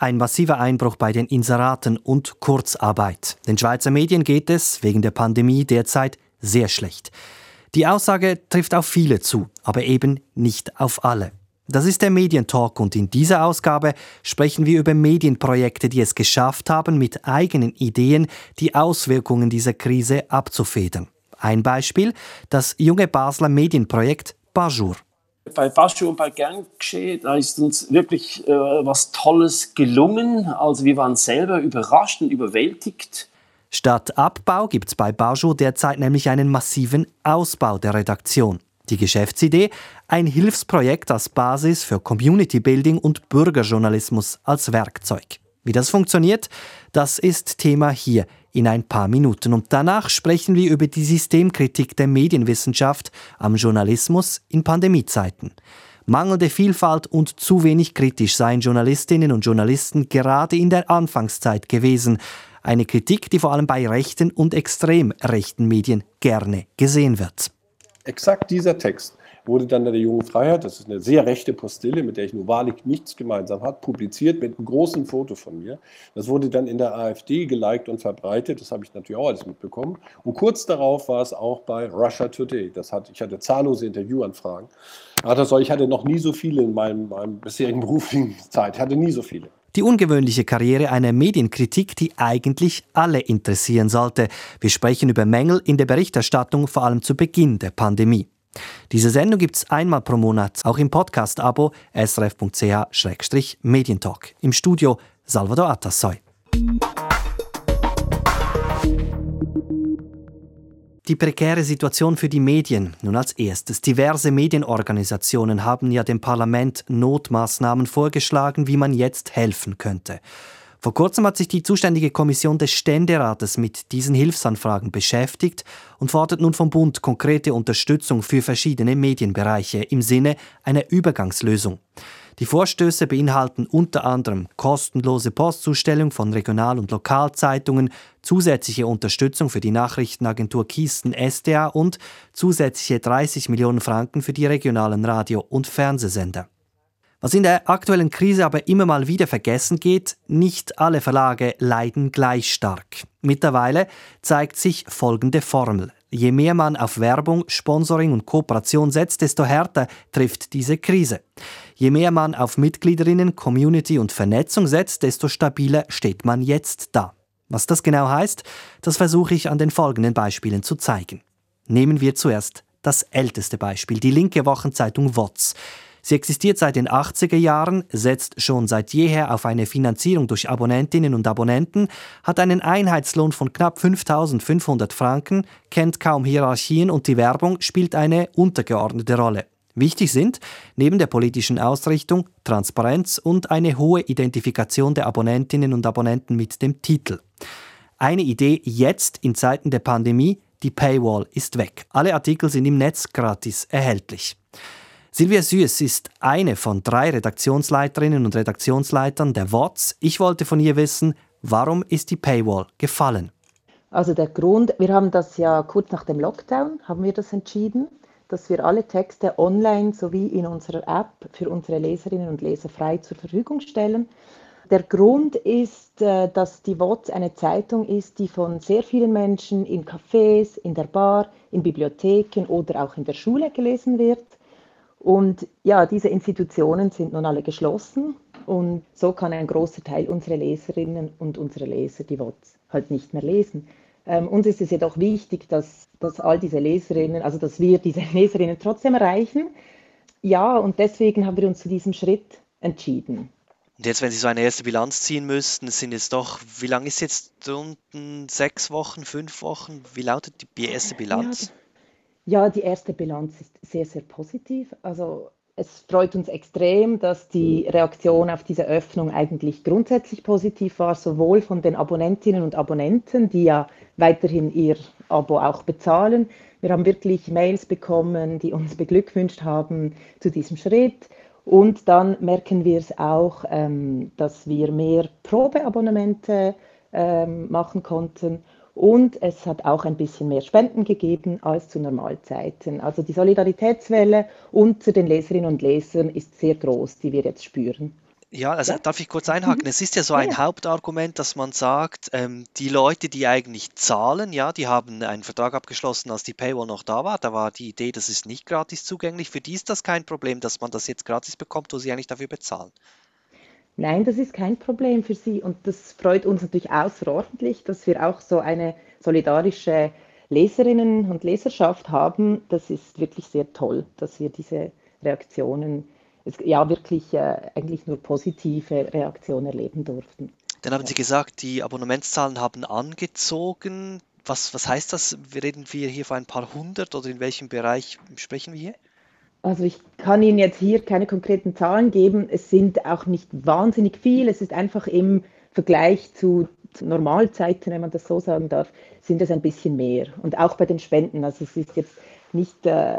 ein massiver Einbruch bei den Inseraten und Kurzarbeit. Den Schweizer Medien geht es wegen der Pandemie derzeit sehr schlecht. Die Aussage trifft auf viele zu, aber eben nicht auf alle. Das ist der Medientalk und in dieser Ausgabe sprechen wir über Medienprojekte, die es geschafft haben, mit eigenen Ideen die Auswirkungen dieser Krise abzufedern. Ein Beispiel, das junge Basler Medienprojekt Bajur. Bei Bajur und bei Gern geschehen, da ist uns wirklich äh, was Tolles gelungen. Also wir waren selber überrascht und überwältigt. Statt Abbau gibt es bei Bajur derzeit nämlich einen massiven Ausbau der Redaktion. Die Geschäftsidee, ein Hilfsprojekt als Basis für Community Building und Bürgerjournalismus als Werkzeug. Wie das funktioniert, das ist Thema hier in ein paar Minuten. Und danach sprechen wir über die Systemkritik der Medienwissenschaft am Journalismus in Pandemiezeiten. Mangelnde Vielfalt und zu wenig kritisch seien Journalistinnen und Journalisten gerade in der Anfangszeit gewesen. Eine Kritik, die vor allem bei rechten und extrem rechten Medien gerne gesehen wird. Exakt dieser Text wurde dann der Jungen Freiheit, das ist eine sehr rechte Postille, mit der ich nur wahrlich nichts gemeinsam habe, publiziert mit einem großen Foto von mir. Das wurde dann in der AfD geliked und verbreitet, das habe ich natürlich auch alles mitbekommen. Und kurz darauf war es auch bei Russia Today. Das hat, ich hatte zahllose Interviewanfragen. Ich hatte noch nie so viele in meinem, meinem bisherigen beruflichen Zeit, ich hatte nie so viele. Die ungewöhnliche Karriere einer Medienkritik, die eigentlich alle interessieren sollte. Wir sprechen über Mängel in der Berichterstattung, vor allem zu Beginn der Pandemie. Diese Sendung gibt es einmal pro Monat, auch im Podcast-Abo srf.ch-medientalk. Im Studio Salvador Atassoy. Die prekäre Situation für die Medien. Nun als erstes. Diverse Medienorganisationen haben ja dem Parlament Notmaßnahmen vorgeschlagen, wie man jetzt helfen könnte. Vor kurzem hat sich die zuständige Kommission des Ständerates mit diesen Hilfsanfragen beschäftigt und fordert nun vom Bund konkrete Unterstützung für verschiedene Medienbereiche im Sinne einer Übergangslösung. Die Vorstöße beinhalten unter anderem kostenlose Postzustellung von Regional- und Lokalzeitungen, zusätzliche Unterstützung für die Nachrichtenagentur Kisten SDA und zusätzliche 30 Millionen Franken für die regionalen Radio- und Fernsehsender. Was in der aktuellen Krise aber immer mal wieder vergessen geht, nicht alle Verlage leiden gleich stark. Mittlerweile zeigt sich folgende Formel. Je mehr man auf Werbung, Sponsoring und Kooperation setzt, desto härter trifft diese Krise. Je mehr man auf Mitgliederinnen, Community und Vernetzung setzt, desto stabiler steht man jetzt da. Was das genau heißt, das versuche ich an den folgenden Beispielen zu zeigen. Nehmen wir zuerst das älteste Beispiel, die linke Wochenzeitung WOTS. Sie existiert seit den 80er Jahren, setzt schon seit jeher auf eine Finanzierung durch Abonnentinnen und Abonnenten, hat einen Einheitslohn von knapp 5500 Franken, kennt kaum Hierarchien und die Werbung spielt eine untergeordnete Rolle. Wichtig sind, neben der politischen Ausrichtung, Transparenz und eine hohe Identifikation der Abonnentinnen und Abonnenten mit dem Titel. Eine Idee jetzt in Zeiten der Pandemie, die Paywall ist weg. Alle Artikel sind im Netz gratis erhältlich. Silvia Süß ist eine von drei Redaktionsleiterinnen und Redaktionsleitern der WOTS. Ich wollte von ihr wissen, warum ist die Paywall gefallen? Also der Grund, wir haben das ja kurz nach dem Lockdown, haben wir das entschieden, dass wir alle Texte online sowie in unserer App für unsere Leserinnen und Leser frei zur Verfügung stellen. Der Grund ist, äh, dass die WOTS eine Zeitung ist, die von sehr vielen Menschen in Cafés, in der Bar, in Bibliotheken oder auch in der Schule gelesen wird. Und ja, diese Institutionen sind nun alle geschlossen und so kann ein großer Teil unserer Leserinnen und unserer Leser die WOTS halt nicht mehr lesen. Ähm, uns ist es jedoch wichtig, dass, dass all diese Leserinnen, also dass wir diese Leserinnen trotzdem erreichen. Ja, und deswegen haben wir uns zu diesem Schritt entschieden. Und jetzt, wenn Sie so eine erste Bilanz ziehen müssten, sind jetzt doch, wie lange ist jetzt unten? Sechs Wochen, fünf Wochen? Wie lautet die erste Bilanz? Ja, ja, die erste Bilanz ist sehr, sehr positiv. Also es freut uns extrem, dass die Reaktion auf diese Öffnung eigentlich grundsätzlich positiv war, sowohl von den Abonnentinnen und Abonnenten, die ja weiterhin ihr Abo auch bezahlen. Wir haben wirklich Mails bekommen, die uns beglückwünscht haben zu diesem Schritt. Und dann merken wir es auch, ähm, dass wir mehr Probeabonnemente ähm, machen konnten und es hat auch ein bisschen mehr Spenden gegeben als zu Normalzeiten. Also die Solidaritätswelle unter den Leserinnen und Lesern ist sehr groß, die wir jetzt spüren. Ja, also ja. darf ich kurz einhaken? Es ist ja so ein ja. Hauptargument, dass man sagt, ähm, die Leute, die eigentlich zahlen, ja, die haben einen Vertrag abgeschlossen, als die Paywall noch da war. Da war die Idee, das ist nicht gratis zugänglich. Für die ist das kein Problem, dass man das jetzt gratis bekommt, wo sie eigentlich dafür bezahlen. Nein, das ist kein Problem für sie und das freut uns natürlich außerordentlich, dass wir auch so eine solidarische Leserinnen und Leserschaft haben. Das ist wirklich sehr toll, dass wir diese Reaktionen ja wirklich äh, eigentlich nur positive Reaktionen erleben durften. Dann haben Sie gesagt, die Abonnementszahlen haben angezogen. Was, was heißt das? Reden wir hier von ein paar hundert oder in welchem Bereich sprechen wir hier? Also ich kann Ihnen jetzt hier keine konkreten Zahlen geben. Es sind auch nicht wahnsinnig viel. Es ist einfach im Vergleich zu, zu Normalzeiten, wenn man das so sagen darf, sind es ein bisschen mehr. Und auch bei den Spenden. Also es ist jetzt nicht äh,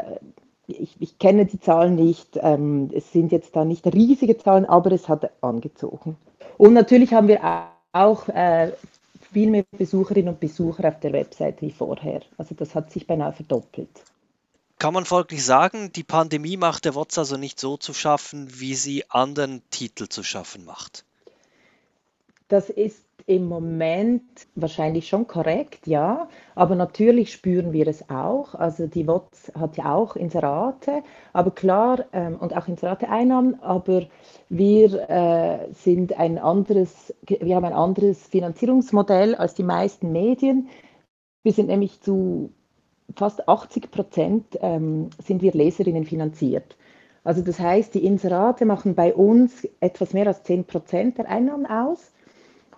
ich, ich, kenne die Zahlen nicht, ähm, es sind jetzt da nicht riesige Zahlen, aber es hat angezogen. Und natürlich haben wir auch äh, viel mehr Besucherinnen und Besucher auf der Website wie vorher. Also das hat sich beinahe verdoppelt. Kann man folglich sagen, die Pandemie macht der WOTS also nicht so zu schaffen, wie sie anderen Titel zu schaffen macht? Das ist im Moment wahrscheinlich schon korrekt, ja, aber natürlich spüren wir es auch. Also die WOTS hat ja auch Inserate, aber klar, ähm, und auch Inserate-Einnahmen, aber wir äh, sind ein anderes, wir haben ein anderes Finanzierungsmodell als die meisten Medien. Wir sind nämlich zu fast 80 Prozent ähm, sind wir Leserinnen finanziert. Also das heißt, die Inserate machen bei uns etwas mehr als 10 Prozent der Einnahmen aus.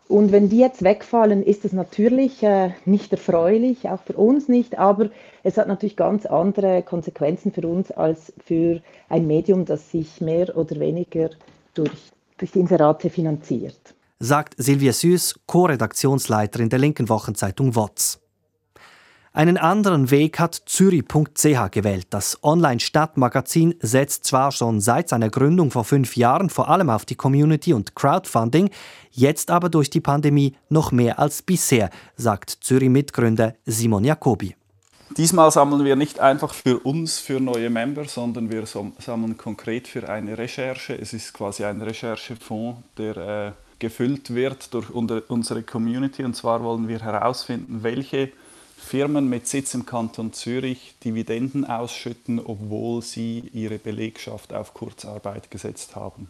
Und wenn die jetzt wegfallen, ist es natürlich äh, nicht erfreulich, auch für uns nicht, aber es hat natürlich ganz andere Konsequenzen für uns als für ein Medium, das sich mehr oder weniger durch, durch die Inserate finanziert. Sagt Silvia Süß, Co-Redaktionsleiterin der linken Wochenzeitung WOTS. Einen anderen Weg hat Zürich.ch gewählt. Das Online-Stadtmagazin setzt zwar schon seit seiner Gründung vor fünf Jahren vor allem auf die Community und Crowdfunding, jetzt aber durch die Pandemie noch mehr als bisher, sagt Zürich-Mitgründer Simon Jacobi. Diesmal sammeln wir nicht einfach für uns, für neue Member, sondern wir sammeln konkret für eine Recherche. Es ist quasi ein Recherchefonds, der äh, gefüllt wird durch unsere Community. Und zwar wollen wir herausfinden, welche Firmen mit Sitz im Kanton Zürich Dividenden ausschütten, obwohl sie ihre Belegschaft auf Kurzarbeit gesetzt haben.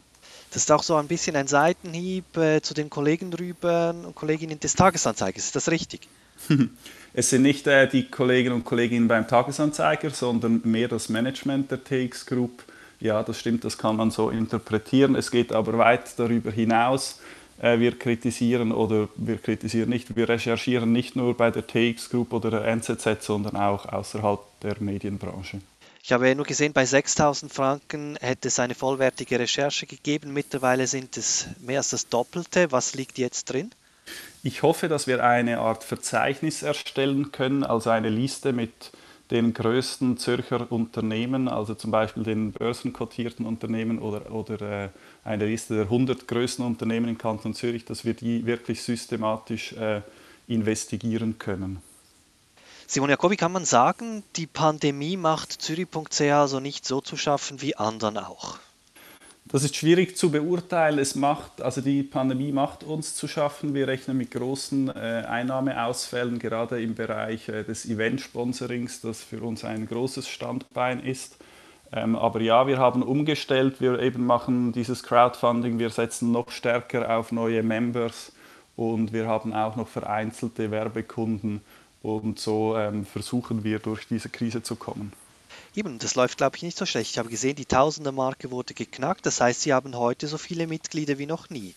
Das ist auch so ein bisschen ein Seitenhieb äh, zu den Kollegen drüber und Kolleginnen des Tagesanzeigers. Ist das richtig? es sind nicht äh, die Kollegen und Kolleginnen beim Tagesanzeiger, sondern mehr das Management der TX Group. Ja, das stimmt, das kann man so interpretieren. Es geht aber weit darüber hinaus. Äh, wir kritisieren oder wir kritisieren nicht, wir recherchieren nicht nur bei der TX Group oder der NZZ, sondern auch außerhalb der Medienbranche. Ich habe nur gesehen, bei 6000 Franken hätte es eine vollwertige Recherche gegeben. Mittlerweile sind es mehr als das Doppelte. Was liegt jetzt drin? Ich hoffe, dass wir eine Art Verzeichnis erstellen können, also eine Liste mit den größten Zürcher Unternehmen, also zum Beispiel den börsenkotierten Unternehmen oder, oder äh, eine Liste der 100 größten Unternehmen im Kanton Zürich, dass wir die wirklich systematisch äh, investigieren können. Simon Jacobi, kann man sagen, die Pandemie macht Zürich.ch also nicht so zu schaffen wie anderen auch? Das ist schwierig zu beurteilen. Es macht, also die Pandemie macht uns zu schaffen. Wir rechnen mit großen äh, Einnahmeausfällen, gerade im Bereich äh, des Event-Sponsorings, das für uns ein großes Standbein ist. Ähm, aber ja, wir haben umgestellt. Wir eben machen dieses Crowdfunding. Wir setzen noch stärker auf neue Members und wir haben auch noch vereinzelte Werbekunden. Und so ähm, versuchen wir durch diese Krise zu kommen. Eben, das läuft, glaube ich, nicht so schlecht. Ich habe gesehen, die Tausender-Marke wurde geknackt. Das heißt, Sie haben heute so viele Mitglieder wie noch nie.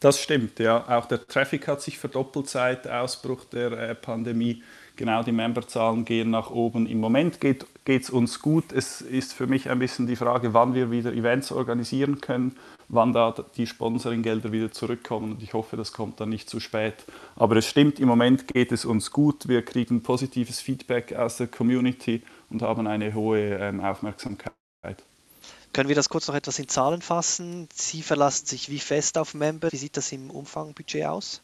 Das stimmt, ja. Auch der Traffic hat sich verdoppelt seit Ausbruch der äh, Pandemie. Genau, die Memberzahlen gehen nach oben. Im Moment geht es uns gut. Es ist für mich ein bisschen die Frage, wann wir wieder Events organisieren können, wann da die Sponsoringgelder wieder zurückkommen. Und ich hoffe, das kommt dann nicht zu spät. Aber es stimmt, im Moment geht es uns gut. Wir kriegen positives Feedback aus der Community und haben eine hohe ähm, Aufmerksamkeit. Können wir das kurz noch etwas in Zahlen fassen? Sie verlassen sich wie fest auf Member? Wie sieht das im Umfangbudget aus?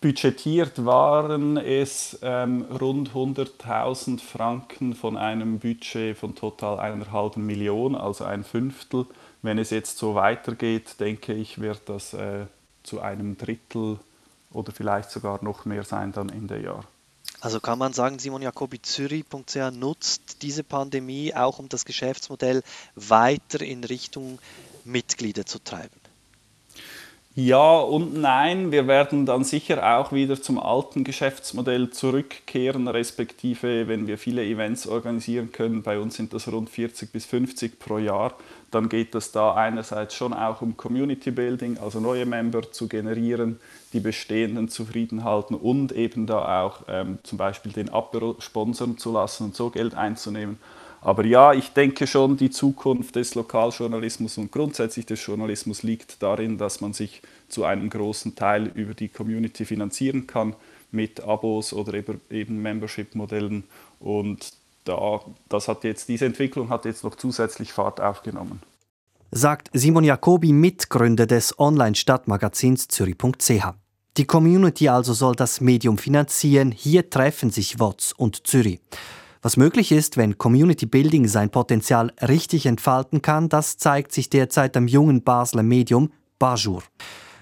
Budgetiert waren es ähm, rund 100.000 Franken von einem Budget von total einer halben Million, also ein Fünftel. wenn es jetzt so weitergeht, denke ich, wird das äh, zu einem Drittel oder vielleicht sogar noch mehr sein dann Ende Jahr. Also kann man sagen, Simon Jacobi Zürich.ch nutzt diese Pandemie auch, um das Geschäftsmodell weiter in Richtung Mitglieder zu treiben? Ja und nein, wir werden dann sicher auch wieder zum alten Geschäftsmodell zurückkehren, respektive wenn wir viele Events organisieren können, bei uns sind das rund 40 bis 50 pro Jahr, dann geht es da einerseits schon auch um Community Building, also neue Member zu generieren, die bestehenden zufrieden halten und eben da auch ähm, zum Beispiel den Apero sponsern zu lassen und so Geld einzunehmen. Aber ja, ich denke schon, die Zukunft des Lokaljournalismus und grundsätzlich des Journalismus liegt darin, dass man sich zu einem großen Teil über die Community finanzieren kann mit Abos oder eben Membership-Modellen. Und da, das hat jetzt, diese Entwicklung hat jetzt noch zusätzlich Fahrt aufgenommen. Sagt Simon Jacobi, Mitgründer des Online-Stadtmagazins Zürich.ch. Die Community also soll das Medium finanzieren. Hier treffen sich WOTS und Zürich. Was möglich ist, wenn Community Building sein Potenzial richtig entfalten kann, das zeigt sich derzeit am jungen Basler Medium Bajur.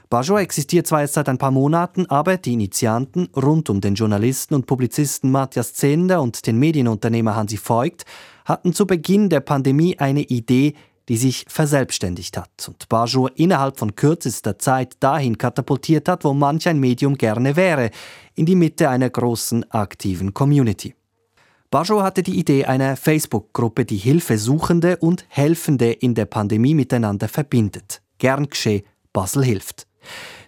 Bajur existiert zwar jetzt seit ein paar Monaten, aber die Initianten rund um den Journalisten und Publizisten Matthias Zender und den Medienunternehmer Hansi Voigt hatten zu Beginn der Pandemie eine Idee, die sich verselbstständigt hat und Bajur innerhalb von kürzester Zeit dahin katapultiert hat, wo manch ein Medium gerne wäre, in die Mitte einer großen aktiven Community. Bajo hatte die Idee einer Facebook-Gruppe, die Hilfesuchende und Helfende in der Pandemie miteinander verbindet. Gern gescheh, Basel hilft.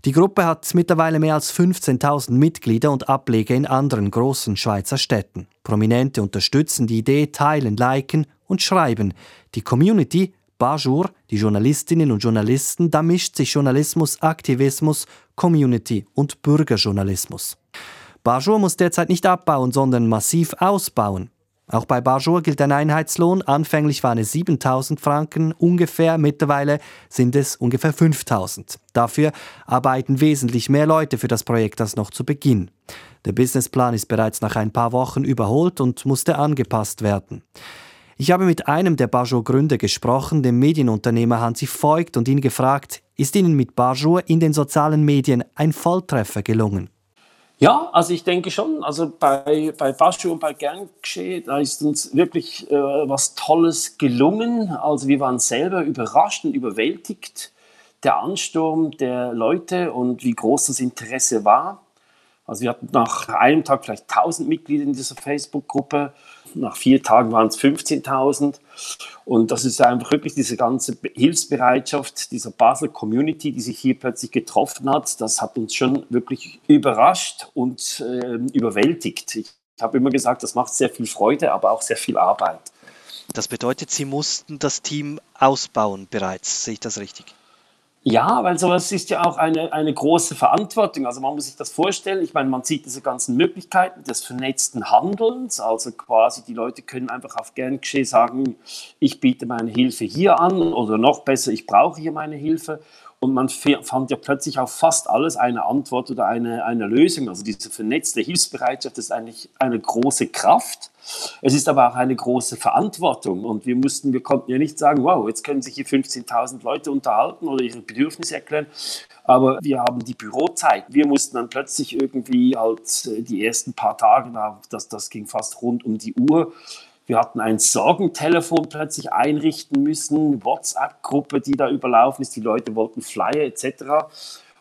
Die Gruppe hat mittlerweile mehr als 15.000 Mitglieder und Ableger in anderen großen Schweizer Städten. Prominente unterstützen die Idee, teilen, liken und schreiben. Die Community, Bajur, die Journalistinnen und Journalisten, da mischt sich Journalismus, Aktivismus, Community und Bürgerjournalismus. Barjour muss derzeit nicht abbauen, sondern massiv ausbauen. Auch bei Barjour gilt ein Einheitslohn. Anfänglich waren es 7000 Franken ungefähr, mittlerweile sind es ungefähr 5000. Dafür arbeiten wesentlich mehr Leute für das Projekt als noch zu Beginn. Der Businessplan ist bereits nach ein paar Wochen überholt und musste angepasst werden. Ich habe mit einem der Barjour-Gründer gesprochen, dem Medienunternehmer Hansi Voigt, und ihn gefragt, ist Ihnen mit Barjour in den sozialen Medien ein Volltreffer gelungen? Ja, also ich denke schon, also bei, bei Baschu und bei Gerngescheh, da ist uns wirklich äh, was Tolles gelungen. Also wir waren selber überrascht und überwältigt, der Ansturm der Leute und wie groß das Interesse war. Also wir hatten nach einem Tag vielleicht 1000 Mitglieder in dieser Facebook-Gruppe nach vier Tagen waren es 15.000. Und das ist einfach wirklich diese ganze Hilfsbereitschaft dieser Basel Community, die sich hier plötzlich getroffen hat. Das hat uns schon wirklich überrascht und äh, überwältigt. Ich habe immer gesagt, das macht sehr viel Freude, aber auch sehr viel Arbeit. Das bedeutet, Sie mussten das Team ausbauen bereits. Sehe ich das richtig? Ja, weil sowas ist ja auch eine, eine große Verantwortung. Also man muss sich das vorstellen. Ich meine, man sieht diese ganzen Möglichkeiten des vernetzten Handelns. Also quasi die Leute können einfach auf gern geschehen sagen, ich biete meine Hilfe hier an oder noch besser, ich brauche hier meine Hilfe. Und man fand ja plötzlich auf fast alles eine Antwort oder eine, eine Lösung. Also diese vernetzte Hilfsbereitschaft ist eigentlich eine große Kraft. Es ist aber auch eine große Verantwortung. Und wir mussten, wir konnten ja nicht sagen, wow, jetzt können sich hier 15.000 Leute unterhalten oder ihre Bedürfnisse erklären. Aber wir haben die Bürozeit. Wir mussten dann plötzlich irgendwie halt äh, die ersten paar Tage, das, das ging fast rund um die Uhr, wir hatten ein Sorgentelefon plötzlich einrichten müssen, WhatsApp-Gruppe, die da überlaufen ist. Die Leute wollten Flyer etc.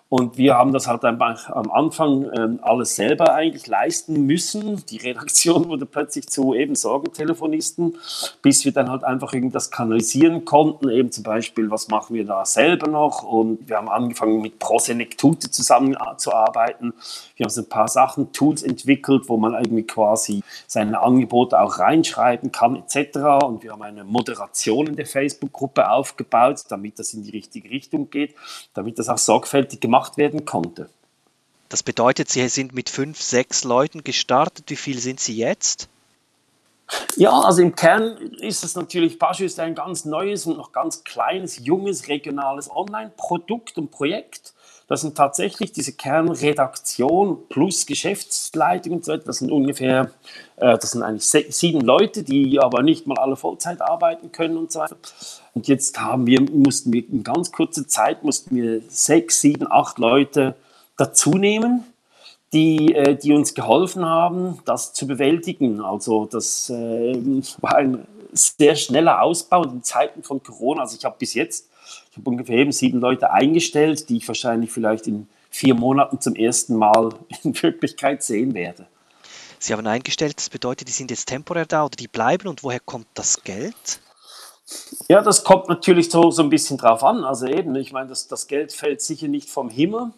Und wir haben das halt einfach am Anfang ähm, alles selber eigentlich leisten müssen. Die Redaktion wurde plötzlich zu eben Sorgentelefonisten, bis wir dann halt einfach irgendwas kanalisieren konnten. Eben zum Beispiel, was machen wir da selber noch? Und wir haben angefangen mit Prosenektute zusammenzuarbeiten. Wir haben so ein paar Sachen, Tools entwickelt, wo man irgendwie quasi seine Angebote auch reinschreiben kann etc. Und wir haben eine Moderation in der Facebook-Gruppe aufgebaut, damit das in die richtige Richtung geht, damit das auch sorgfältig gemacht gemacht werden konnte. Das bedeutet, Sie sind mit fünf, sechs Leuten gestartet. Wie viel sind Sie jetzt? Ja, also im Kern ist es natürlich, Baschu ist ein ganz neues und noch ganz kleines, junges, regionales Online-Produkt und Projekt. Das sind tatsächlich diese Kernredaktion plus Geschäftsleitung und so weiter. Das sind ungefähr, äh, das sind eigentlich sieben Leute, die aber nicht mal alle Vollzeit arbeiten können und so weiter. Und jetzt haben wir, mussten wir in ganz kurzer Zeit mussten wir sechs, sieben, acht Leute dazu nehmen die, äh, die uns geholfen haben, das zu bewältigen. Also das äh, war ein sehr schneller Ausbau in Zeiten von Corona. Also ich habe bis jetzt, ich habe ungefähr eben sieben Leute eingestellt, die ich wahrscheinlich vielleicht in vier Monaten zum ersten Mal in Wirklichkeit sehen werde. Sie haben eingestellt, das bedeutet, die sind jetzt temporär da oder die bleiben und woher kommt das Geld? Ja, das kommt natürlich so, so ein bisschen drauf an. Also eben, ich meine, das, das Geld fällt sicher nicht vom Himmel.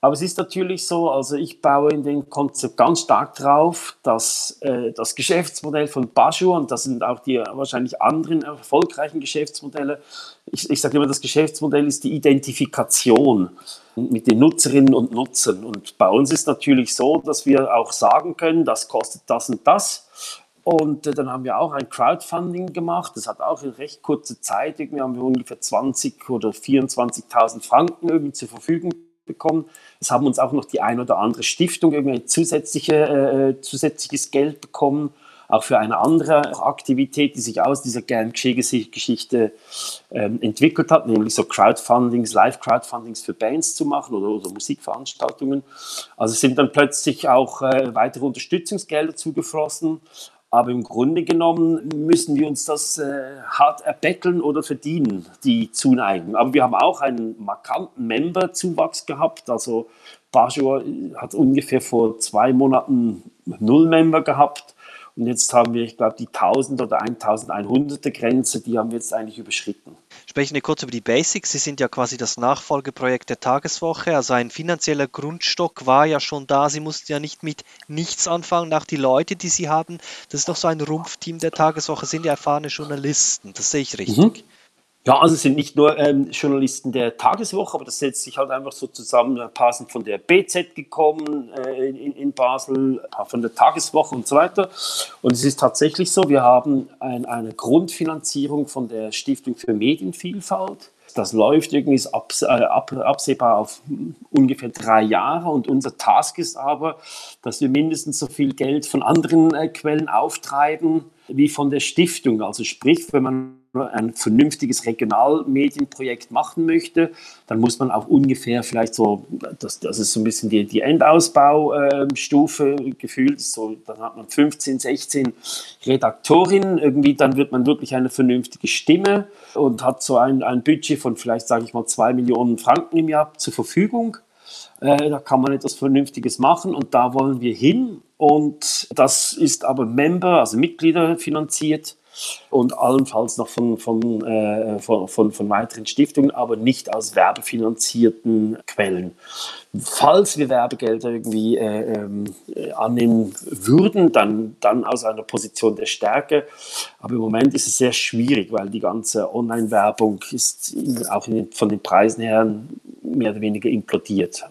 Aber es ist natürlich so, also ich baue in dem Konzept ganz stark drauf, dass äh, das Geschäftsmodell von Bajur, und das sind auch die wahrscheinlich anderen erfolgreichen Geschäftsmodelle, ich, ich sage immer, das Geschäftsmodell ist die Identifikation mit den Nutzerinnen und Nutzern. Und bei uns ist natürlich so, dass wir auch sagen können, das kostet das und das. Und äh, dann haben wir auch ein Crowdfunding gemacht. Das hat auch in recht kurzer Zeit, irgendwie haben wir ungefähr 20 oder 24.000 Franken irgendwie zur Verfügung bekommen. Es haben uns auch noch die ein oder andere Stiftung irgendwie zusätzliche, äh, zusätzliches Geld bekommen, auch für eine andere Aktivität, die sich aus dieser Gern-Geschichte ähm, entwickelt hat, nämlich so Crowdfundings, Live-Crowdfundings für Bands zu machen oder, oder Musikveranstaltungen. Also sind dann plötzlich auch äh, weitere Unterstützungsgelder zugeflossen. Aber im Grunde genommen müssen wir uns das äh, hart erbetteln oder verdienen, die Zuneigung. Aber wir haben auch einen markanten Member-Zuwachs gehabt. Also Bajor hat ungefähr vor zwei Monaten null Member gehabt. Und jetzt haben wir, ich glaube, die 1000 oder 1100er Grenze, die haben wir jetzt eigentlich überschritten. Sprechen wir kurz über die Basics. Sie sind ja quasi das Nachfolgeprojekt der Tageswoche. Also ein finanzieller Grundstock war ja schon da. Sie mussten ja nicht mit nichts anfangen. Auch die Leute, die Sie haben, das ist doch so ein Rumpfteam der Tageswoche, sind ja erfahrene Journalisten. Das sehe ich richtig. Mhm. Ja, also es sind nicht nur ähm, Journalisten der Tageswoche, aber das setzt sich halt einfach so zusammen. Ein paar sind von der BZ gekommen äh, in, in, Basel, ein paar von der Tageswoche und so weiter. Und es ist tatsächlich so, wir haben ein, eine Grundfinanzierung von der Stiftung für Medienvielfalt. Das läuft irgendwie abs äh, ab, absehbar auf ungefähr drei Jahre und unser Task ist aber, dass wir mindestens so viel Geld von anderen äh, Quellen auftreiben wie von der Stiftung. Also sprich, wenn man ein vernünftiges Regionalmedienprojekt machen möchte, dann muss man auch ungefähr vielleicht so, das, das ist so ein bisschen die, die Endausbaustufe gefühlt, so, dann hat man 15, 16 Redaktorinnen, irgendwie dann wird man wirklich eine vernünftige Stimme und hat so ein, ein Budget von vielleicht, sage ich mal, zwei Millionen Franken im Jahr zur Verfügung. Äh, da kann man etwas Vernünftiges machen und da wollen wir hin. Und das ist aber Member, also Mitglieder finanziert und allenfalls noch von, von, äh, von, von, von, weiteren Stiftungen, aber nicht aus werbefinanzierten Quellen. Falls wir Werbegelder irgendwie äh, äh, annehmen würden, dann, dann aus einer Position der Stärke. Aber im Moment ist es sehr schwierig, weil die ganze Online-Werbung ist auch in, von den Preisen her mehr oder weniger implodiert.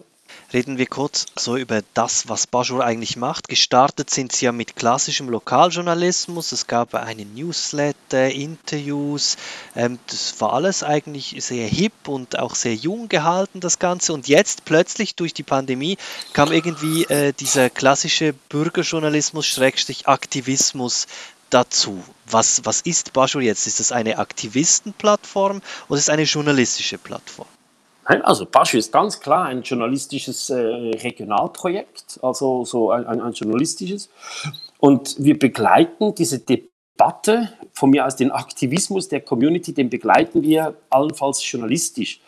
Reden wir kurz so über das, was Bajor eigentlich macht. Gestartet sind sie ja mit klassischem Lokaljournalismus. Es gab einen Newsletter, Interviews. Ähm, das war alles eigentlich sehr hip und auch sehr jung gehalten, das Ganze. Und jetzt plötzlich durch die Pandemie kam irgendwie äh, dieser klassische Bürgerjournalismus, Schrägstrich Aktivismus dazu. Was, was ist Bajor jetzt? Ist es eine Aktivistenplattform oder ist es eine journalistische Plattform? Also Baschu ist ganz klar ein journalistisches äh, Regionalprojekt, also so ein, ein, ein, journalistisches. Und wir begleiten diese Debatte von mir aus den Aktivismus der Community, den begleiten wir allenfalls journalistisch.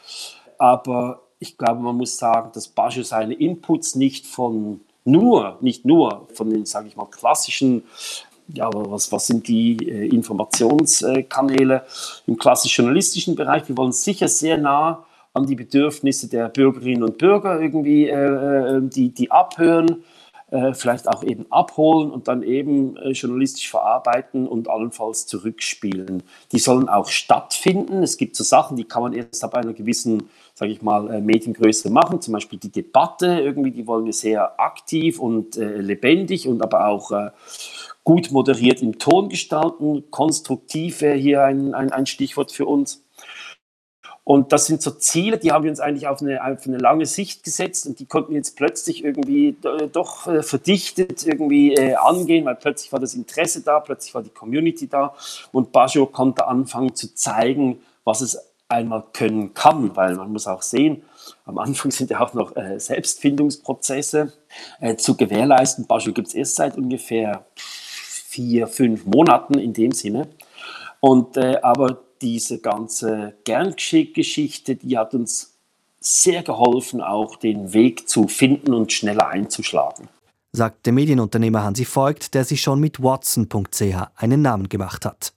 Aber ich glaube, man muss sagen, dass Baschu seine Inputs nicht von nur, nicht nur von den, sage ich mal, klassischen ja, aber was, was sind die äh, Informationskanäle im klassisch journalistischen Bereich? Wir wollen sicher sehr nah an die Bedürfnisse der Bürgerinnen und Bürger irgendwie, äh, äh, die, die abhören, äh, vielleicht auch eben abholen und dann eben äh, journalistisch verarbeiten und allenfalls zurückspielen. Die sollen auch stattfinden. Es gibt so Sachen, die kann man erst ab einer gewissen, sage ich mal, äh, Mediengröße machen. Zum Beispiel die Debatte, irgendwie, die wollen wir sehr aktiv und äh, lebendig und aber auch gut moderiert im Ton gestalten. Konstruktiv wäre hier ein, ein, ein Stichwort für uns. Und das sind so Ziele, die haben wir uns eigentlich auf eine, auf eine lange Sicht gesetzt und die konnten jetzt plötzlich irgendwie doch äh, verdichtet irgendwie äh, angehen, weil plötzlich war das Interesse da, plötzlich war die Community da und Bajo konnte anfangen zu zeigen, was es einmal können kann, weil man muss auch sehen, am Anfang sind ja auch noch äh, Selbstfindungsprozesse äh, zu gewährleisten. Bajo gibt es erst seit ungefähr vier, fünf Monaten in dem Sinne. Und äh, aber diese ganze Gerngeschichte, die hat uns sehr geholfen, auch den Weg zu finden und schneller einzuschlagen. Sagt der Medienunternehmer Hansi Voigt, der sich schon mit Watson.ch einen Namen gemacht hat.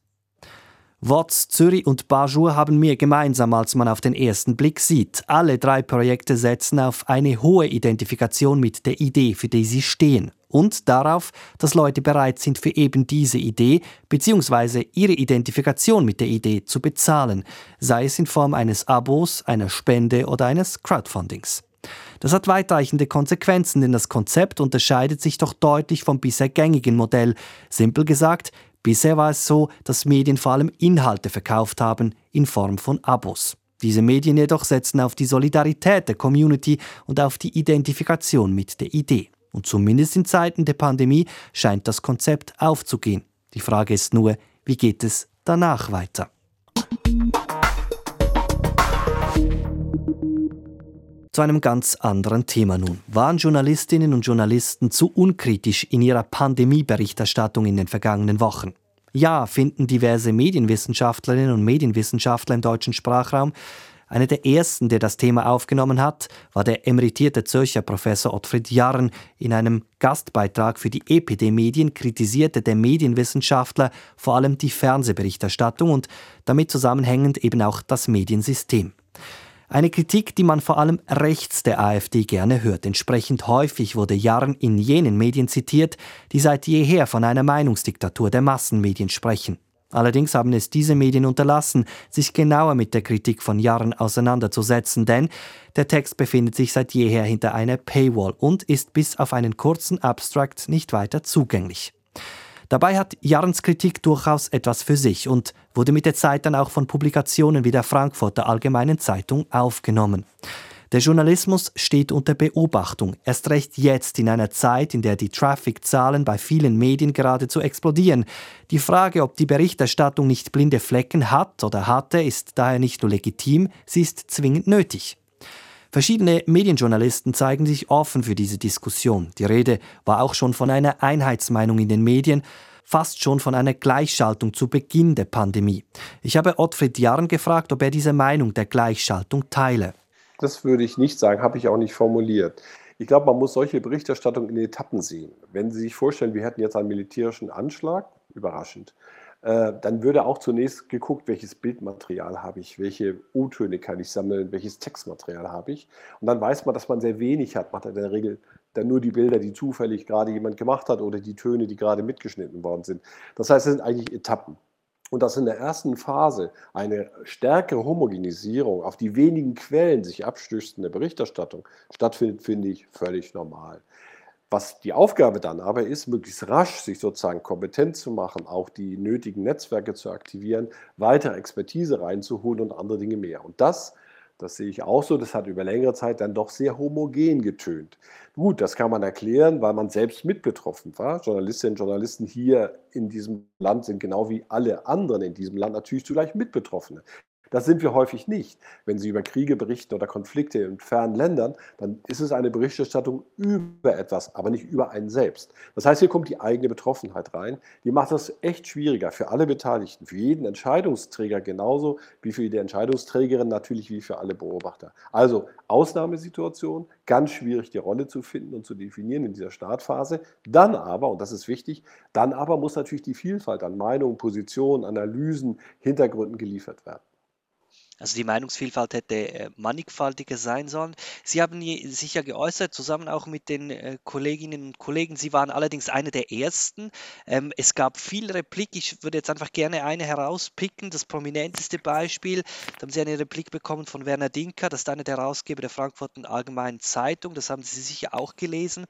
Watts, Zürich und Bajur haben mehr gemeinsam, als man auf den ersten Blick sieht. Alle drei Projekte setzen auf eine hohe Identifikation mit der Idee, für die sie stehen. Und darauf, dass Leute bereit sind, für eben diese Idee bzw. ihre Identifikation mit der Idee zu bezahlen, sei es in Form eines Abos, einer Spende oder eines Crowdfundings. Das hat weitreichende Konsequenzen, denn das Konzept unterscheidet sich doch deutlich vom bisher gängigen Modell. Simpel gesagt, Bisher war es so, dass Medien vor allem Inhalte verkauft haben in Form von Abos. Diese Medien jedoch setzen auf die Solidarität der Community und auf die Identifikation mit der Idee. Und zumindest in Zeiten der Pandemie scheint das Konzept aufzugehen. Die Frage ist nur, wie geht es danach weiter? Zu einem ganz anderen Thema nun. Waren Journalistinnen und Journalisten zu unkritisch in ihrer Pandemieberichterstattung in den vergangenen Wochen? Ja, finden diverse Medienwissenschaftlerinnen und Medienwissenschaftler im deutschen Sprachraum. Einer der ersten, der das Thema aufgenommen hat, war der emeritierte Zürcher Professor Ottfried Jarren. In einem Gastbeitrag für die EPD-Medien kritisierte der Medienwissenschaftler vor allem die Fernsehberichterstattung und damit zusammenhängend eben auch das Mediensystem. Eine Kritik, die man vor allem rechts der AfD gerne hört. Entsprechend häufig wurde Jarn in jenen Medien zitiert, die seit jeher von einer Meinungsdiktatur der Massenmedien sprechen. Allerdings haben es diese Medien unterlassen, sich genauer mit der Kritik von Jarn auseinanderzusetzen, denn der Text befindet sich seit jeher hinter einer Paywall und ist bis auf einen kurzen Abstract nicht weiter zugänglich. Dabei hat Jarns Kritik durchaus etwas für sich und wurde mit der Zeit dann auch von Publikationen wie der Frankfurter Allgemeinen Zeitung aufgenommen. Der Journalismus steht unter Beobachtung, erst recht jetzt in einer Zeit, in der die Traffic-Zahlen bei vielen Medien geradezu explodieren. Die Frage, ob die Berichterstattung nicht blinde Flecken hat oder hatte, ist daher nicht nur legitim, sie ist zwingend nötig. Verschiedene Medienjournalisten zeigen sich offen für diese Diskussion. Die Rede war auch schon von einer Einheitsmeinung in den Medien, fast schon von einer Gleichschaltung zu Beginn der Pandemie. Ich habe Ottfried Jarn gefragt, ob er diese Meinung der Gleichschaltung teile. Das würde ich nicht sagen, habe ich auch nicht formuliert. Ich glaube, man muss solche Berichterstattung in Etappen sehen. Wenn Sie sich vorstellen, wir hätten jetzt einen militärischen Anschlag, überraschend, dann würde auch zunächst geguckt, welches Bildmaterial habe ich, welche O-Töne kann ich sammeln, welches Textmaterial habe ich. Und dann weiß man, dass man sehr wenig hat. Man hat in der Regel dann nur die Bilder, die zufällig gerade jemand gemacht hat oder die Töne, die gerade mitgeschnitten worden sind. Das heißt, es sind eigentlich Etappen. Und dass in der ersten Phase eine stärkere Homogenisierung auf die wenigen Quellen sich abstützende Berichterstattung stattfindet, finde ich völlig normal. Was die Aufgabe dann aber ist, möglichst rasch sich sozusagen kompetent zu machen, auch die nötigen Netzwerke zu aktivieren, weitere Expertise reinzuholen und andere Dinge mehr. Und das, das sehe ich auch so, das hat über längere Zeit dann doch sehr homogen getönt. Gut, das kann man erklären, weil man selbst mit betroffen war. Journalistinnen und Journalisten hier in diesem Land sind genau wie alle anderen in diesem Land natürlich zugleich Mitbetroffene. Das sind wir häufig nicht. Wenn Sie über Kriege berichten oder Konflikte in fernen Ländern, dann ist es eine Berichterstattung über etwas, aber nicht über einen selbst. Das heißt, hier kommt die eigene Betroffenheit rein. Die macht das echt schwieriger für alle Beteiligten, für jeden Entscheidungsträger genauso wie für die Entscheidungsträgerin natürlich wie für alle Beobachter. Also Ausnahmesituation, ganz schwierig die Rolle zu finden und zu definieren in dieser Startphase. Dann aber, und das ist wichtig, dann aber muss natürlich die Vielfalt an Meinungen, Positionen, Analysen, Hintergründen geliefert werden. Also die Meinungsvielfalt hätte äh, mannigfaltiger sein sollen. Sie haben sich ja geäußert, zusammen auch mit den äh, Kolleginnen und Kollegen. Sie waren allerdings einer der ersten. Ähm, es gab viel Replik. Ich würde jetzt einfach gerne eine herauspicken. Das prominenteste Beispiel. Da haben Sie eine Replik bekommen von Werner Dinker. Das ist einer der Herausgeber der Frankfurter Allgemeinen Zeitung. Das haben Sie sicher auch gelesen.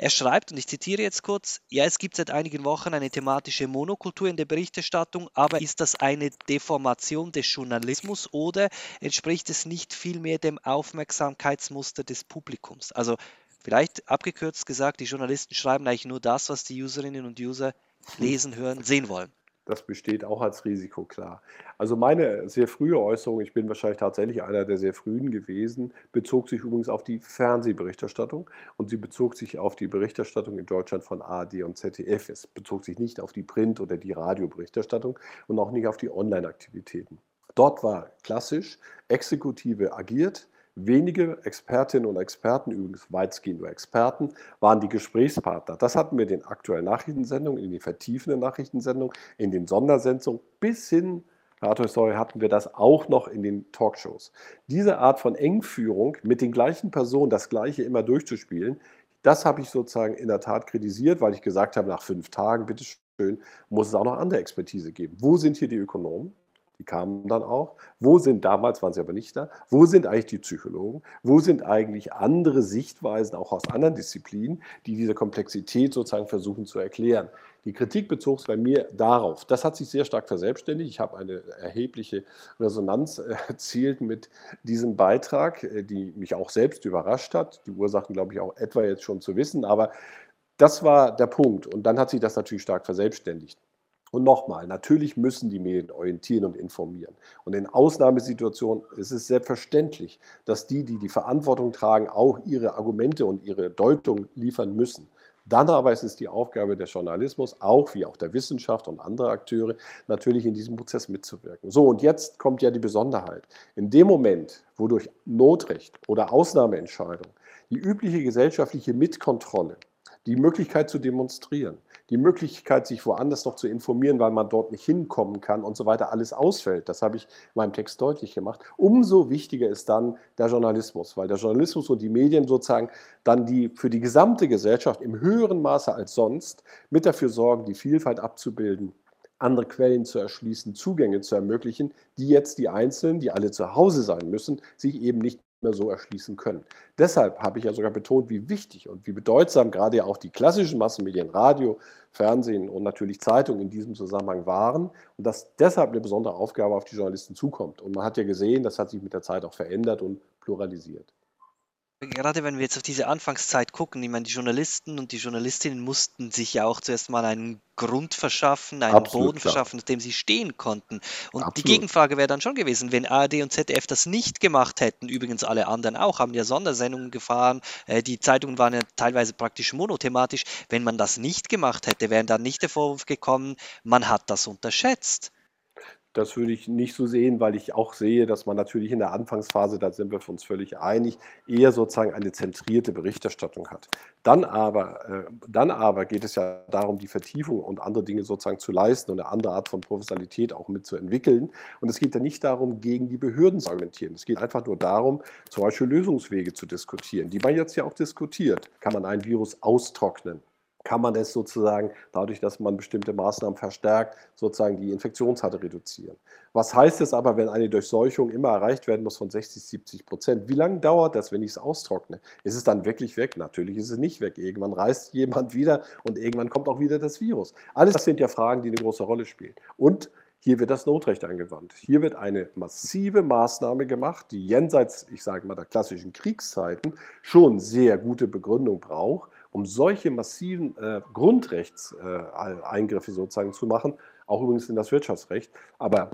Er schreibt, und ich zitiere jetzt kurz, ja, es gibt seit einigen Wochen eine thematische Monokultur in der Berichterstattung, aber ist das eine Deformation des Journalismus oder entspricht es nicht vielmehr dem Aufmerksamkeitsmuster des Publikums? Also vielleicht abgekürzt gesagt, die Journalisten schreiben eigentlich nur das, was die Userinnen und User lesen, hören, sehen wollen. Das besteht auch als Risiko, klar. Also meine sehr frühe Äußerung, ich bin wahrscheinlich tatsächlich einer der sehr frühen gewesen, bezog sich übrigens auf die Fernsehberichterstattung und sie bezog sich auf die Berichterstattung in Deutschland von ARD und ZDF. Es bezog sich nicht auf die Print- oder die Radioberichterstattung und auch nicht auf die Online-Aktivitäten. Dort war klassisch, Exekutive agiert, Wenige Expertinnen und Experten, übrigens weitgehend nur Experten, waren die Gesprächspartner. Das hatten wir in den aktuellen Nachrichtensendungen, in den vertiefenden Nachrichtensendungen, in den Sondersendungen bis hin, Herr Arthur hatten wir das auch noch in den Talkshows. Diese Art von Engführung mit den gleichen Personen das Gleiche immer durchzuspielen, das habe ich sozusagen in der Tat kritisiert, weil ich gesagt habe, nach fünf Tagen, bitteschön, muss es auch noch andere Expertise geben. Wo sind hier die Ökonomen? Die kamen dann auch. Wo sind, damals waren sie aber nicht da, wo sind eigentlich die Psychologen? Wo sind eigentlich andere Sichtweisen, auch aus anderen Disziplinen, die diese Komplexität sozusagen versuchen zu erklären? Die Kritik bezog sich bei mir darauf. Das hat sich sehr stark verselbstständigt. Ich habe eine erhebliche Resonanz erzielt mit diesem Beitrag, äh, die mich auch selbst überrascht hat. Die Ursachen, glaube ich, auch etwa jetzt schon zu wissen. Aber das war der Punkt. Und dann hat sich das natürlich stark verselbstständigt. Und nochmal, natürlich müssen die Medien orientieren und informieren. Und in Ausnahmesituationen ist es selbstverständlich, dass die, die die Verantwortung tragen, auch ihre Argumente und ihre Deutung liefern müssen. Dann aber ist es die Aufgabe des Journalismus, auch wie auch der Wissenschaft und anderer Akteure, natürlich in diesem Prozess mitzuwirken. So, und jetzt kommt ja die Besonderheit. In dem Moment, wo durch Notrecht oder Ausnahmeentscheidung die übliche gesellschaftliche Mitkontrolle, die Möglichkeit zu demonstrieren, die Möglichkeit, sich woanders noch zu informieren, weil man dort nicht hinkommen kann und so weiter, alles ausfällt. Das habe ich in meinem Text deutlich gemacht. Umso wichtiger ist dann der Journalismus, weil der Journalismus und die Medien sozusagen dann die für die gesamte Gesellschaft im höheren Maße als sonst mit dafür sorgen, die Vielfalt abzubilden andere Quellen zu erschließen, Zugänge zu ermöglichen, die jetzt die Einzelnen, die alle zu Hause sein müssen, sich eben nicht mehr so erschließen können. Deshalb habe ich ja sogar betont, wie wichtig und wie bedeutsam gerade ja auch die klassischen Massenmedien, Radio, Fernsehen und natürlich Zeitung in diesem Zusammenhang waren und dass deshalb eine besondere Aufgabe auf die Journalisten zukommt. Und man hat ja gesehen, das hat sich mit der Zeit auch verändert und pluralisiert. Gerade wenn wir jetzt auf diese Anfangszeit gucken, ich meine, die Journalisten und die Journalistinnen mussten sich ja auch zuerst mal einen Grund verschaffen, einen Absolut, Boden klar. verschaffen, auf dem sie stehen konnten. Und Absolut. die Gegenfrage wäre dann schon gewesen, wenn ARD und ZDF das nicht gemacht hätten, übrigens alle anderen auch, haben ja Sondersendungen gefahren, äh, die Zeitungen waren ja teilweise praktisch monothematisch, wenn man das nicht gemacht hätte, wäre dann nicht der Vorwurf gekommen, man hat das unterschätzt. Das würde ich nicht so sehen, weil ich auch sehe, dass man natürlich in der Anfangsphase, da sind wir uns völlig einig, eher sozusagen eine zentrierte Berichterstattung hat. Dann aber, äh, dann aber geht es ja darum, die Vertiefung und andere Dinge sozusagen zu leisten und eine andere Art von Professionalität auch mitzuentwickeln. Und es geht ja nicht darum, gegen die Behörden zu argumentieren. Es geht einfach nur darum, zum Beispiel Lösungswege zu diskutieren, die man jetzt ja auch diskutiert. Kann man ein Virus austrocknen? Kann man es sozusagen dadurch, dass man bestimmte Maßnahmen verstärkt, sozusagen die Infektionsrate reduzieren. Was heißt es aber, wenn eine Durchseuchung immer erreicht werden muss von 60, 70 Prozent? Wie lange dauert das, wenn ich es austrockne? Ist es dann wirklich weg? Natürlich ist es nicht weg. Irgendwann reist jemand wieder und irgendwann kommt auch wieder das Virus. Alles das sind ja Fragen, die eine große Rolle spielen. Und hier wird das Notrecht angewandt. Hier wird eine massive Maßnahme gemacht, die jenseits, ich sage mal, der klassischen Kriegszeiten schon sehr gute Begründung braucht um solche massiven äh, Grundrechtseingriffe äh, sozusagen zu machen, auch übrigens in das Wirtschaftsrecht, aber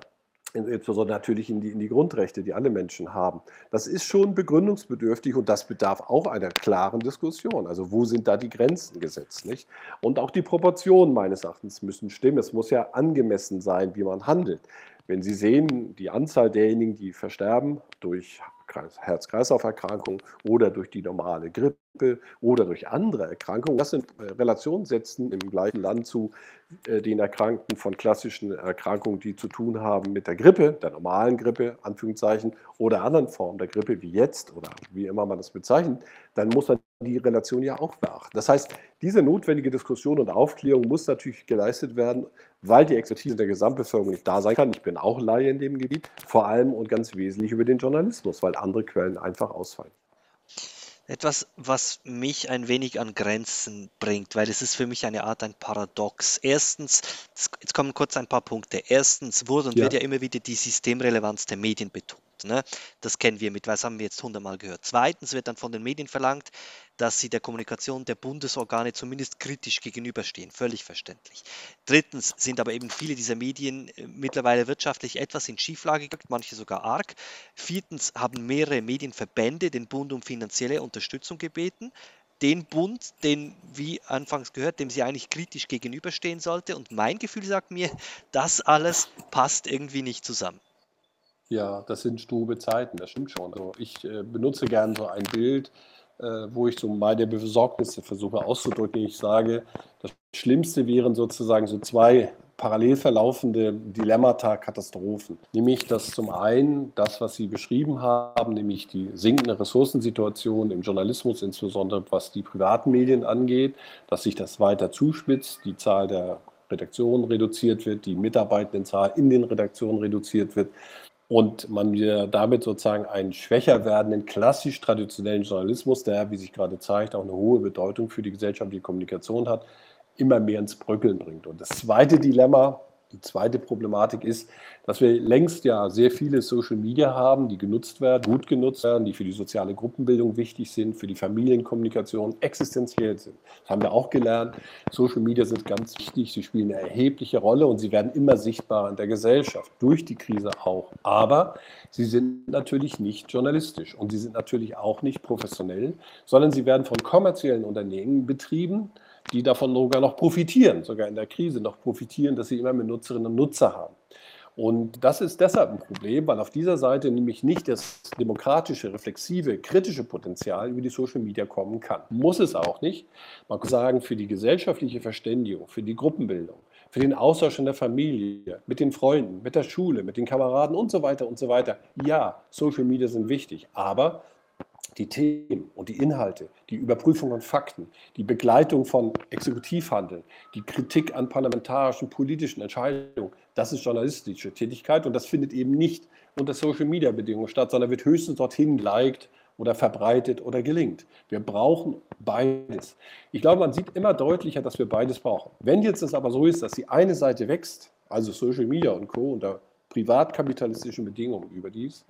insbesondere natürlich in die, in die Grundrechte, die alle Menschen haben. Das ist schon begründungsbedürftig und das bedarf auch einer klaren Diskussion. Also wo sind da die Grenzen gesetzt? Nicht? Und auch die Proportionen meines Erachtens müssen stimmen. Es muss ja angemessen sein, wie man handelt. Wenn Sie sehen, die Anzahl derjenigen, die versterben durch Herz-Kreislauf-Erkrankungen oder durch die normale Grippe oder durch andere Erkrankungen. Das sind äh, Relationssätzen im gleichen Land zu äh, den Erkrankten von klassischen Erkrankungen, die zu tun haben mit der Grippe, der normalen Grippe, Anführungszeichen, oder anderen Formen der Grippe, wie jetzt oder wie immer man das bezeichnet, dann muss man die Relation ja auch beachten. Das heißt, diese notwendige Diskussion und Aufklärung muss natürlich geleistet werden, weil die Expertise der Gesamtbevölkerung nicht da sein kann. Ich bin auch Laie in dem Gebiet, vor allem und ganz wesentlich über den Journalismus, weil andere Quellen einfach ausfallen. Etwas, was mich ein wenig an Grenzen bringt, weil es ist für mich eine Art ein Paradox. Erstens, jetzt kommen kurz ein paar Punkte. Erstens wurde und ja. wird ja immer wieder die Systemrelevanz der Medien betont. Ne? Das kennen wir mit, was haben wir jetzt hundertmal gehört. Zweitens wird dann von den Medien verlangt, dass sie der Kommunikation der Bundesorgane zumindest kritisch gegenüberstehen. Völlig verständlich. Drittens sind aber eben viele dieser Medien äh, mittlerweile wirtschaftlich etwas in Schieflage gerückt, manche sogar arg. Viertens haben mehrere Medienverbände den Bund um finanzielle Unterstützung gebeten den Bund, den, wie anfangs gehört, dem sie eigentlich kritisch gegenüberstehen sollte. Und mein Gefühl sagt mir, das alles passt irgendwie nicht zusammen. Ja, das sind strube Zeiten, das stimmt schon. Also ich äh, benutze gerne so ein Bild, wo ich so meine Besorgnisse versuche auszudrücken. Ich sage, das Schlimmste wären sozusagen so zwei parallel verlaufende Dilemmata, Katastrophen. Nämlich, dass zum einen das, was Sie beschrieben haben, nämlich die sinkende Ressourcensituation im Journalismus, insbesondere was die privaten Medien angeht, dass sich das weiter zuspitzt, die Zahl der Redaktionen reduziert wird, die Mitarbeitendenzahl in den Redaktionen reduziert wird und man damit sozusagen einen schwächer werdenden klassisch traditionellen Journalismus, der, wie sich gerade zeigt, auch eine hohe Bedeutung für die gesellschaftliche Kommunikation hat, immer mehr ins Bröckeln bringt. Und das zweite Dilemma, die zweite Problematik ist, dass wir längst ja sehr viele Social Media haben, die genutzt werden, gut genutzt werden, die für die soziale Gruppenbildung wichtig sind, für die Familienkommunikation existenziell sind. Das haben wir auch gelernt. Social Media sind ganz wichtig, sie spielen eine erhebliche Rolle und sie werden immer sichtbarer in der Gesellschaft, durch die Krise auch. Aber sie sind natürlich nicht journalistisch und sie sind natürlich auch nicht professionell, sondern sie werden von kommerziellen Unternehmen betrieben die davon sogar noch profitieren, sogar in der Krise noch profitieren, dass sie immer mehr Nutzerinnen und Nutzer haben. Und das ist deshalb ein Problem, weil auf dieser Seite nämlich nicht das demokratische, reflexive, kritische Potenzial über die Social Media kommen kann. Muss es auch nicht. Man kann sagen, für die gesellschaftliche Verständigung, für die Gruppenbildung, für den Austausch in der Familie, mit den Freunden, mit der Schule, mit den Kameraden und so weiter und so weiter. Ja, Social Media sind wichtig, aber die Themen und die Inhalte, die Überprüfung von Fakten, die Begleitung von Exekutivhandeln, die Kritik an parlamentarischen, politischen Entscheidungen, das ist journalistische Tätigkeit und das findet eben nicht unter Social-Media-Bedingungen statt, sondern wird höchstens dorthin liked oder verbreitet oder gelingt. Wir brauchen beides. Ich glaube, man sieht immer deutlicher, dass wir beides brauchen. Wenn jetzt es aber so ist, dass die eine Seite wächst, also Social Media und Co. unter privatkapitalistischen Bedingungen überdies,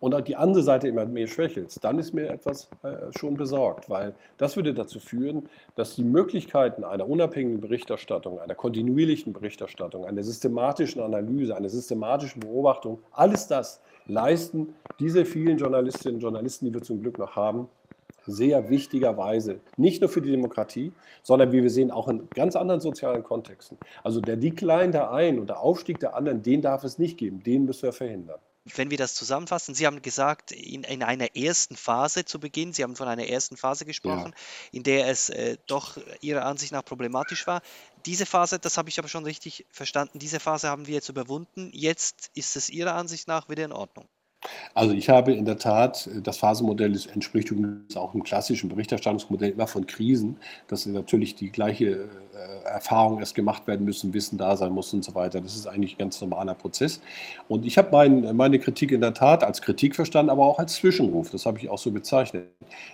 und die andere Seite immer mehr schwächelt, dann ist mir etwas äh, schon besorgt, weil das würde dazu führen, dass die Möglichkeiten einer unabhängigen Berichterstattung, einer kontinuierlichen Berichterstattung, einer systematischen Analyse, einer systematischen Beobachtung, alles das leisten diese vielen Journalistinnen und Journalisten, die wir zum Glück noch haben, sehr wichtigerweise, nicht nur für die Demokratie, sondern wie wir sehen, auch in ganz anderen sozialen Kontexten. Also der Decline der einen und der Aufstieg der anderen, den darf es nicht geben, den müssen wir verhindern. Wenn wir das zusammenfassen, Sie haben gesagt, in, in einer ersten Phase zu Beginn, Sie haben von einer ersten Phase gesprochen, ja. in der es äh, doch Ihrer Ansicht nach problematisch war. Diese Phase, das habe ich aber schon richtig verstanden, diese Phase haben wir jetzt überwunden. Jetzt ist es Ihrer Ansicht nach wieder in Ordnung. Also ich habe in der Tat, das Phasenmodell ist, entspricht auch im klassischen Berichterstattungsmodell immer von Krisen, dass natürlich die gleiche äh, Erfahrung erst gemacht werden müssen, Wissen da sein muss und so weiter. Das ist eigentlich ein ganz normaler Prozess. Und ich habe mein, meine Kritik in der Tat als Kritik verstanden, aber auch als Zwischenruf. Das habe ich auch so bezeichnet.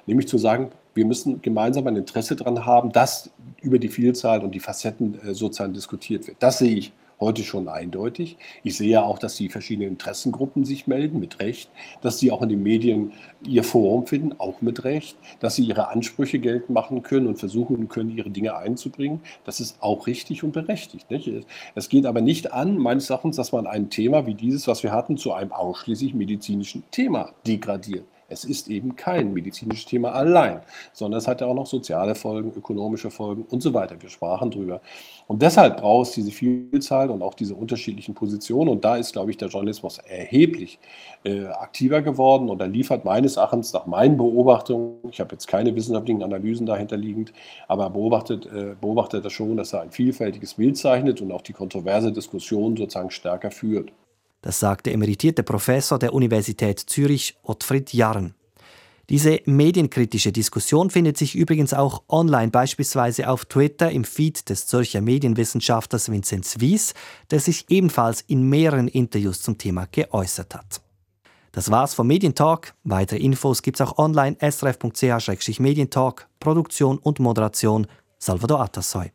Nämlich zu sagen, wir müssen gemeinsam ein Interesse daran haben, dass über die Vielzahl und die Facetten äh, sozusagen diskutiert wird. Das sehe ich heute schon eindeutig. Ich sehe ja auch, dass die verschiedenen Interessengruppen sich melden, mit Recht, dass sie auch in den Medien ihr Forum finden, auch mit Recht, dass sie ihre Ansprüche geltend machen können und versuchen können, ihre Dinge einzubringen. Das ist auch richtig und berechtigt. Nicht? Es geht aber nicht an, meines Erachtens, dass man ein Thema wie dieses, was wir hatten, zu einem ausschließlich medizinischen Thema degradiert. Es ist eben kein medizinisches Thema allein, sondern es hat ja auch noch soziale Folgen, ökonomische Folgen und so weiter. Wir sprachen drüber. Und deshalb braucht es diese Vielzahl und auch diese unterschiedlichen Positionen. Und da ist, glaube ich, der Journalismus erheblich äh, aktiver geworden und er liefert meines Erachtens nach meinen Beobachtungen, ich habe jetzt keine wissenschaftlichen Analysen dahinter liegend, aber beobachtet, äh, beobachtet er schon, dass er ein vielfältiges Bild zeichnet und auch die kontroverse Diskussion sozusagen stärker führt. Das sagte emeritierte Professor der Universität Zürich Ottfried Jarren. Diese medienkritische Diskussion findet sich übrigens auch online, beispielsweise auf Twitter im Feed des Zürcher Medienwissenschaftlers Vinzenz Wies, der sich ebenfalls in mehreren Interviews zum Thema geäußert hat. Das war's vom Medientalk. Weitere Infos gibt's auch online srf.ch-medientalk. Produktion und Moderation Salvador Atassoy.